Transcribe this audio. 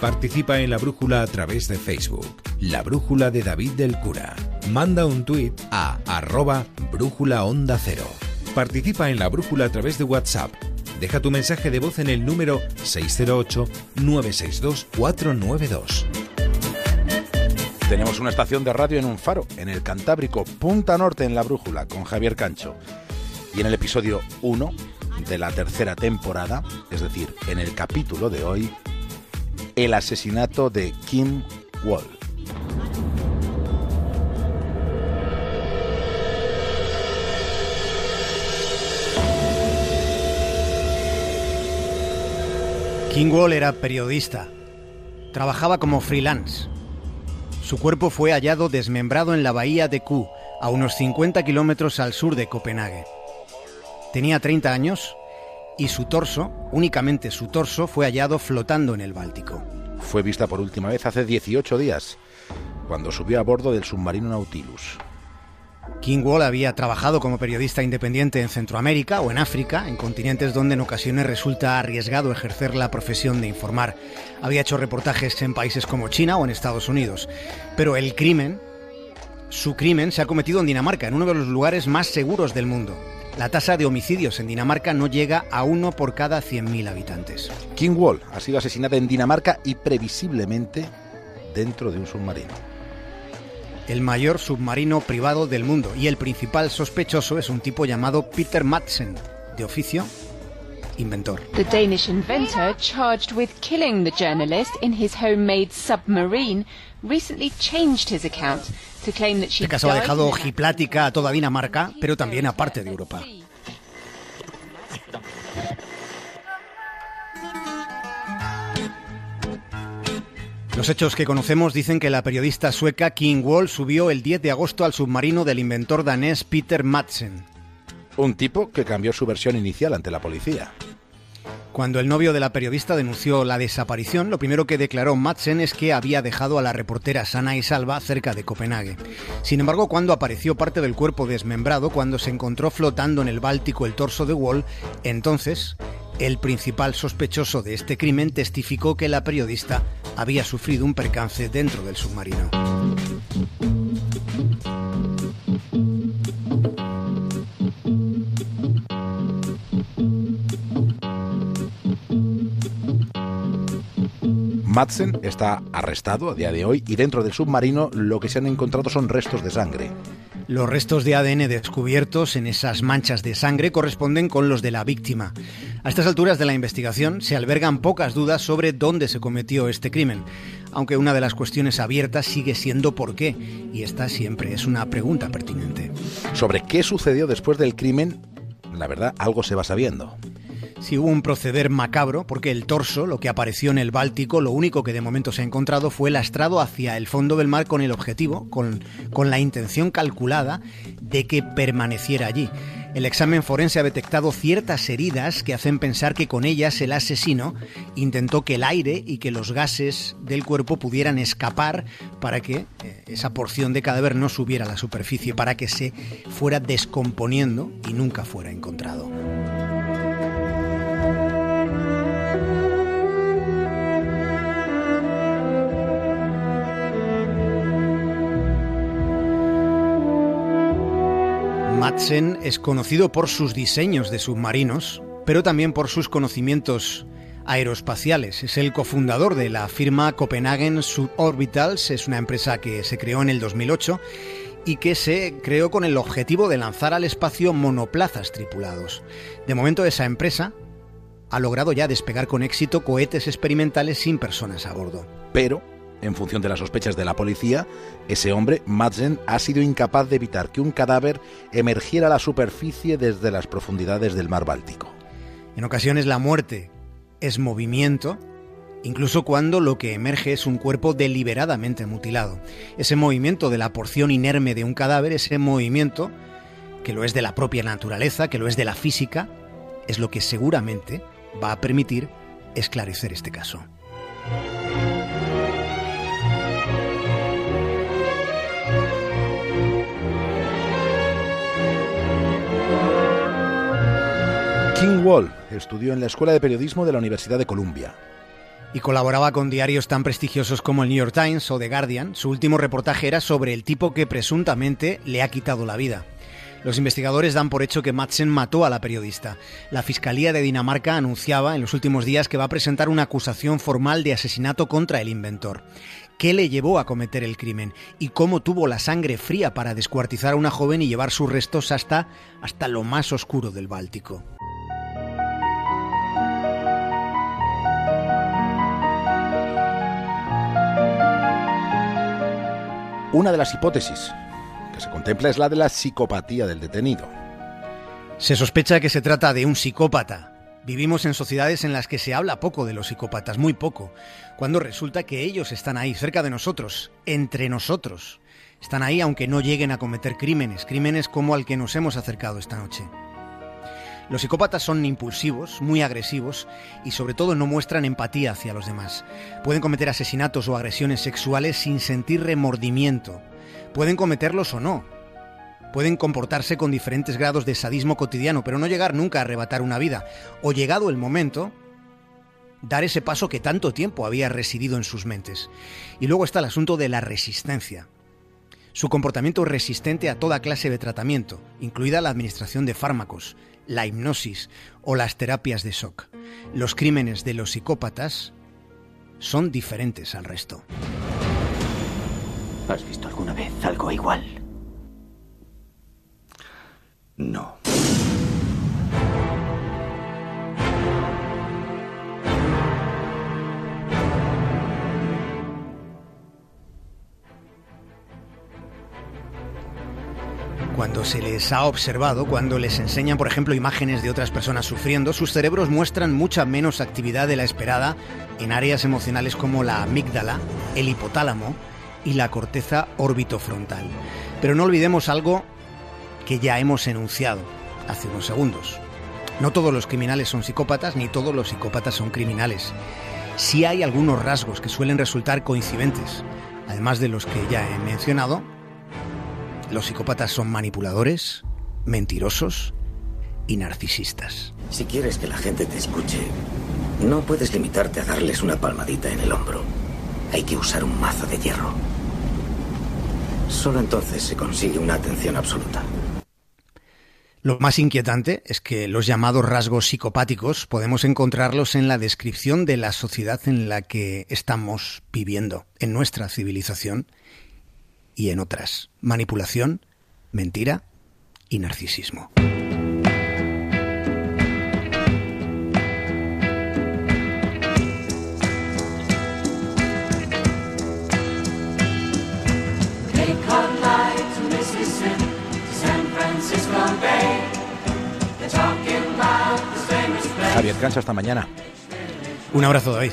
Participa en la brújula a través de Facebook. La brújula de David del Cura. Manda un tuit a arroba brújula onda cero. Participa en la brújula a través de WhatsApp. Deja tu mensaje de voz en el número 608-962-492. Tenemos una estación de radio en un faro, en el Cantábrico, Punta Norte en la Brújula, con Javier Cancho. Y en el episodio 1 de la tercera temporada, es decir, en el capítulo de hoy, el asesinato de Kim Wall. Kim Wall era periodista. Trabajaba como freelance. Su cuerpo fue hallado desmembrado en la bahía de Q, a unos 50 kilómetros al sur de Copenhague. Tenía 30 años y su torso, únicamente su torso, fue hallado flotando en el Báltico. Fue vista por última vez hace 18 días, cuando subió a bordo del submarino Nautilus. King Wall había trabajado como periodista independiente en Centroamérica o en África, en continentes donde en ocasiones resulta arriesgado ejercer la profesión de informar. Había hecho reportajes en países como China o en Estados Unidos. Pero el crimen, su crimen, se ha cometido en Dinamarca, en uno de los lugares más seguros del mundo. La tasa de homicidios en Dinamarca no llega a uno por cada 100.000 habitantes. King Wall ha sido asesinada en Dinamarca y previsiblemente dentro de un submarino. El mayor submarino privado del mundo y el principal sospechoso es un tipo llamado Peter Madsen, de oficio inventor. The Danish inventor charged with killing the journalist in his homemade submarine recently changed his account to claim that she Este caso ha dejado ojiplática a toda Dinamarca, pero también a parte de Europa. Los hechos que conocemos dicen que la periodista sueca King Wall subió el 10 de agosto al submarino del inventor danés Peter Madsen. Un tipo que cambió su versión inicial ante la policía. Cuando el novio de la periodista denunció la desaparición, lo primero que declaró Madsen es que había dejado a la reportera sana y salva cerca de Copenhague. Sin embargo, cuando apareció parte del cuerpo desmembrado, cuando se encontró flotando en el Báltico el torso de Wall, entonces el principal sospechoso de este crimen testificó que la periodista había sufrido un percance dentro del submarino. Madsen está arrestado a día de hoy y dentro del submarino lo que se han encontrado son restos de sangre. Los restos de ADN descubiertos en esas manchas de sangre corresponden con los de la víctima. A estas alturas de la investigación se albergan pocas dudas sobre dónde se cometió este crimen, aunque una de las cuestiones abiertas sigue siendo por qué, y esta siempre es una pregunta pertinente. Sobre qué sucedió después del crimen, la verdad, algo se va sabiendo. Si hubo un proceder macabro, porque el torso, lo que apareció en el Báltico, lo único que de momento se ha encontrado fue lastrado hacia el fondo del mar con el objetivo, con, con la intención calculada de que permaneciera allí. El examen forense ha detectado ciertas heridas que hacen pensar que con ellas el asesino intentó que el aire y que los gases del cuerpo pudieran escapar para que eh, esa porción de cadáver no subiera a la superficie, para que se fuera descomponiendo y nunca fuera encontrado. Madsen es conocido por sus diseños de submarinos, pero también por sus conocimientos aeroespaciales. Es el cofundador de la firma Copenhagen Suborbitals, es una empresa que se creó en el 2008 y que se creó con el objetivo de lanzar al espacio monoplazas tripulados. De momento esa empresa ha logrado ya despegar con éxito cohetes experimentales sin personas a bordo. Pero, en función de las sospechas de la policía, ese hombre, Madsen, ha sido incapaz de evitar que un cadáver emergiera a la superficie desde las profundidades del mar Báltico. En ocasiones la muerte es movimiento, incluso cuando lo que emerge es un cuerpo deliberadamente mutilado. Ese movimiento de la porción inerme de un cadáver, ese movimiento que lo es de la propia naturaleza, que lo es de la física, es lo que seguramente va a permitir esclarecer este caso. King Wall estudió en la Escuela de Periodismo de la Universidad de Columbia. y colaboraba con diarios tan prestigiosos como el New York Times o The Guardian. Su último reportaje era sobre el tipo que presuntamente le ha quitado la vida. Los investigadores dan por hecho que Madsen mató a la periodista. La Fiscalía de Dinamarca anunciaba en los últimos días que va a presentar una acusación formal de asesinato contra el inventor. ¿Qué le llevó a cometer el crimen? ¿Y cómo tuvo la sangre fría para descuartizar a una joven y llevar sus restos hasta, hasta lo más oscuro del Báltico? Una de las hipótesis que se contempla es la de la psicopatía del detenido. Se sospecha que se trata de un psicópata. Vivimos en sociedades en las que se habla poco de los psicópatas, muy poco, cuando resulta que ellos están ahí, cerca de nosotros, entre nosotros. Están ahí aunque no lleguen a cometer crímenes, crímenes como al que nos hemos acercado esta noche. Los psicópatas son impulsivos, muy agresivos y sobre todo no muestran empatía hacia los demás. Pueden cometer asesinatos o agresiones sexuales sin sentir remordimiento. Pueden cometerlos o no. Pueden comportarse con diferentes grados de sadismo cotidiano, pero no llegar nunca a arrebatar una vida. O llegado el momento, dar ese paso que tanto tiempo había residido en sus mentes. Y luego está el asunto de la resistencia. Su comportamiento es resistente a toda clase de tratamiento, incluida la administración de fármacos, la hipnosis o las terapias de shock. Los crímenes de los psicópatas son diferentes al resto. ¿Has visto alguna vez algo igual? No. Cuando se les ha observado, cuando les enseñan, por ejemplo, imágenes de otras personas sufriendo, sus cerebros muestran mucha menos actividad de la esperada en áreas emocionales como la amígdala, el hipotálamo y la corteza orbitofrontal. Pero no olvidemos algo que ya hemos enunciado hace unos segundos. No todos los criminales son psicópatas, ni todos los psicópatas son criminales. Sí hay algunos rasgos que suelen resultar coincidentes, además de los que ya he mencionado, los psicópatas son manipuladores, mentirosos y narcisistas. Si quieres que la gente te escuche, no puedes limitarte a darles una palmadita en el hombro. Hay que usar un mazo de hierro. Solo entonces se consigue una atención absoluta. Lo más inquietante es que los llamados rasgos psicopáticos podemos encontrarlos en la descripción de la sociedad en la que estamos viviendo, en nuestra civilización y en otras. Manipulación, mentira y narcisismo. Javier Cansa, hasta mañana. Un abrazo, David.